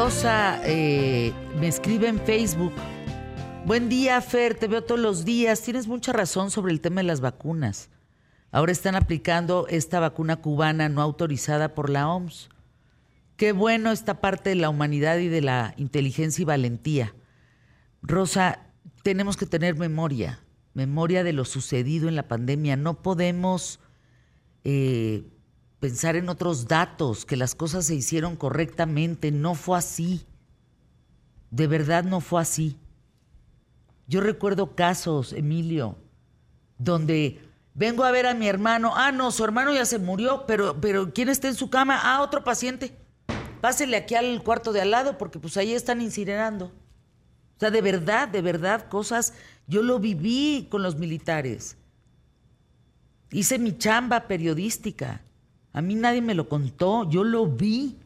Rosa eh, me escribe en Facebook. Buen día, Fer, te veo todos los días. Tienes mucha razón sobre el tema de las vacunas. Ahora están aplicando esta vacuna cubana no autorizada por la OMS. Qué bueno esta parte de la humanidad y de la inteligencia y valentía. Rosa, tenemos que tener memoria, memoria de lo sucedido en la pandemia. No podemos eh, pensar en otros datos, que las cosas se hicieron correctamente. No fue así. De verdad no fue así. Yo recuerdo casos, Emilio, donde vengo a ver a mi hermano. Ah, no, su hermano ya se murió, pero, pero ¿quién está en su cama? Ah, otro paciente. Pásele aquí al cuarto de al lado porque pues ahí están incinerando. O sea, de verdad, de verdad, cosas. Yo lo viví con los militares. Hice mi chamba periodística. A mí nadie me lo contó, yo lo vi.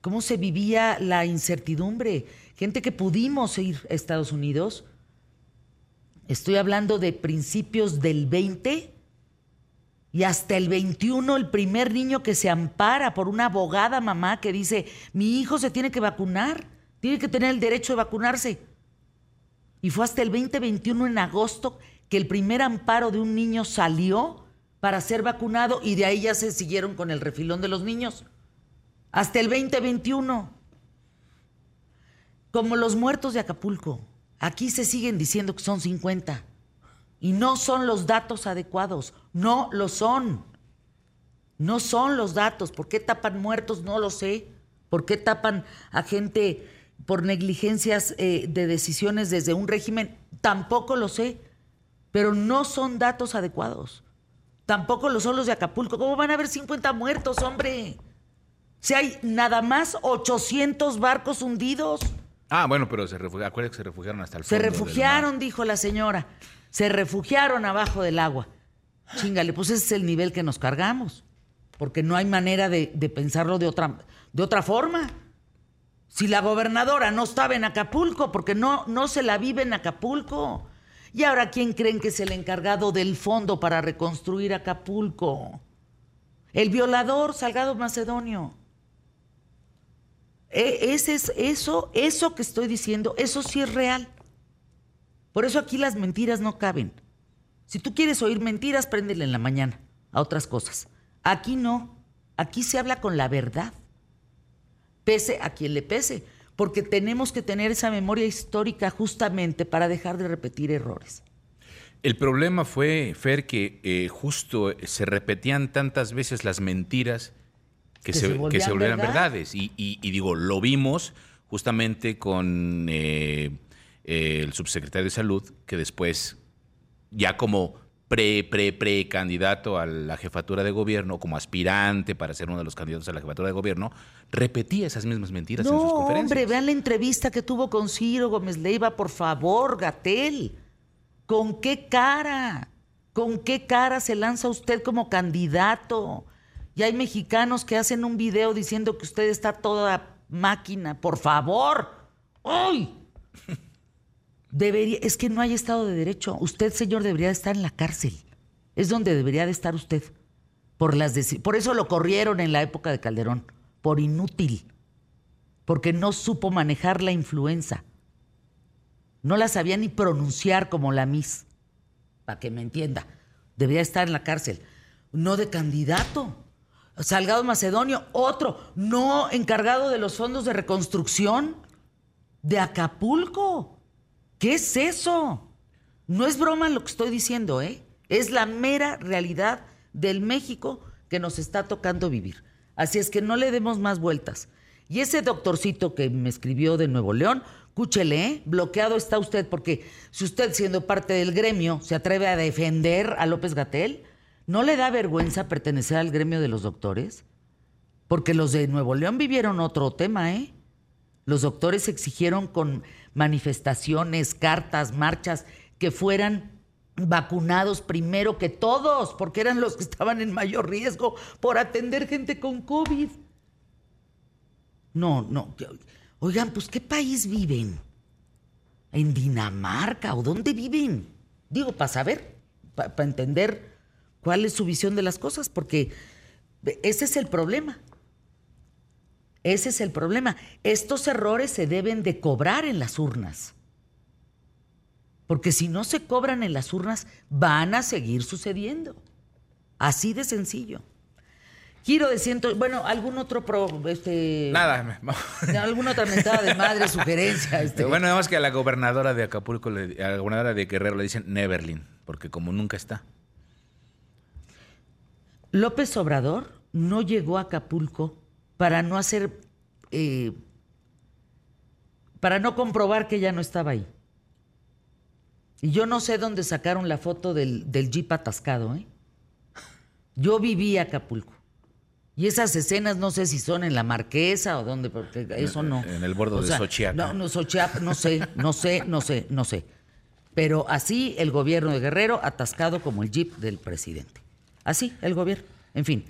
Cómo se vivía la incertidumbre. Gente que pudimos ir a Estados Unidos. Estoy hablando de principios del 20 y hasta el 21 el primer niño que se ampara por una abogada mamá que dice, mi hijo se tiene que vacunar, tiene que tener el derecho de vacunarse. Y fue hasta el 2021 en agosto que el primer amparo de un niño salió para ser vacunado y de ahí ya se siguieron con el refilón de los niños. Hasta el 2021. Como los muertos de Acapulco. Aquí se siguen diciendo que son 50. Y no son los datos adecuados. No lo son. No son los datos. ¿Por qué tapan muertos? No lo sé. ¿Por qué tapan a gente por negligencias eh, de decisiones desde un régimen? Tampoco lo sé. Pero no son datos adecuados. Tampoco los de Acapulco. ¿Cómo van a haber 50 muertos, hombre? Si hay nada más 800 barcos hundidos. Ah, bueno, pero se refugiaron, que se refugiaron hasta el fondo. Se refugiaron, dijo la señora. Se refugiaron abajo del agua. Chingale, pues ese es el nivel que nos cargamos. Porque no hay manera de, de pensarlo de otra, de otra forma. Si la gobernadora no estaba en Acapulco, porque no, no se la vive en Acapulco. ¿Y ahora quién creen que es el encargado del fondo para reconstruir Acapulco? El violador Salgado Macedonio. E, ese es eso, eso que estoy diciendo, eso sí es real. Por eso aquí las mentiras no caben. Si tú quieres oír mentiras, préndele en la mañana a otras cosas. Aquí no. Aquí se habla con la verdad. Pese a quien le pese porque tenemos que tener esa memoria histórica justamente para dejar de repetir errores. El problema fue, Fer, que eh, justo se repetían tantas veces las mentiras que, se, volvieran verdades. Y, digo, lo vimos justamente con eh, el subsecretario de Salud, que después, ya como pre, pre, pre candidato a la jefatura de gobierno, como aspirante para ser uno de los candidatos a la jefatura de gobierno, repetía esas mismas mentiras en sus conferencias. Hombre, vean la entrevista que tuvo con Ciro Gómez Leiva, por favor, Gatel. ¿Con qué cara? ¿Con qué cara se lanza usted como candidato? Y hay mexicanos que hacen un video diciendo que usted está toda máquina. Por favor. ¡Uy! Debería, es que no hay Estado de Derecho. Usted, señor, debería estar en la cárcel. Es donde debería de estar usted. Por, las por eso lo corrieron en la época de Calderón. Por inútil. Porque no supo manejar la influenza. No la sabía ni pronunciar como la Miss. Para que me entienda. Debería estar en la cárcel. No de candidato. Salgado Macedonio, otro, no encargado de los fondos de reconstrucción de Acapulco. ¿Qué es eso? No es broma lo que estoy diciendo, ¿eh? Es la mera realidad del México que nos está tocando vivir. Así es que no le demos más vueltas. Y ese doctorcito que me escribió de Nuevo León, cúchele, ¿eh? bloqueado está usted, porque si usted siendo parte del gremio se atreve a defender a López Gatel, ¿no le da vergüenza pertenecer al gremio de los doctores? Porque los de Nuevo León vivieron otro tema, ¿eh? Los doctores exigieron con manifestaciones, cartas, marchas, que fueran vacunados primero que todos, porque eran los que estaban en mayor riesgo por atender gente con COVID. No, no. Oigan, pues ¿qué país viven? ¿En Dinamarca o dónde viven? Digo, para saber, para entender cuál es su visión de las cosas, porque ese es el problema. Ese es el problema. Estos errores se deben de cobrar en las urnas. Porque si no se cobran en las urnas, van a seguir sucediendo. Así de sencillo. Giro de ciento, bueno, algún otro pro, este, nada, alguna otra mentada de madre sugerencia. Este. Bueno, nada más que a la gobernadora de Acapulco, a la gobernadora de Guerrero le dicen Neverlin, porque como nunca está. López Obrador no llegó a Acapulco para no hacer, eh, para no comprobar que ya no estaba ahí. Y yo no sé dónde sacaron la foto del, del jeep atascado, ¿eh? Yo viví Acapulco. Y esas escenas no sé si son en la Marquesa o dónde, porque eso no. En el bordo de Xochiaca. No, no, Xochiaca, no sé, no sé, no sé, no sé. Pero así el gobierno de Guerrero atascado como el jeep del presidente. Así el gobierno. En fin.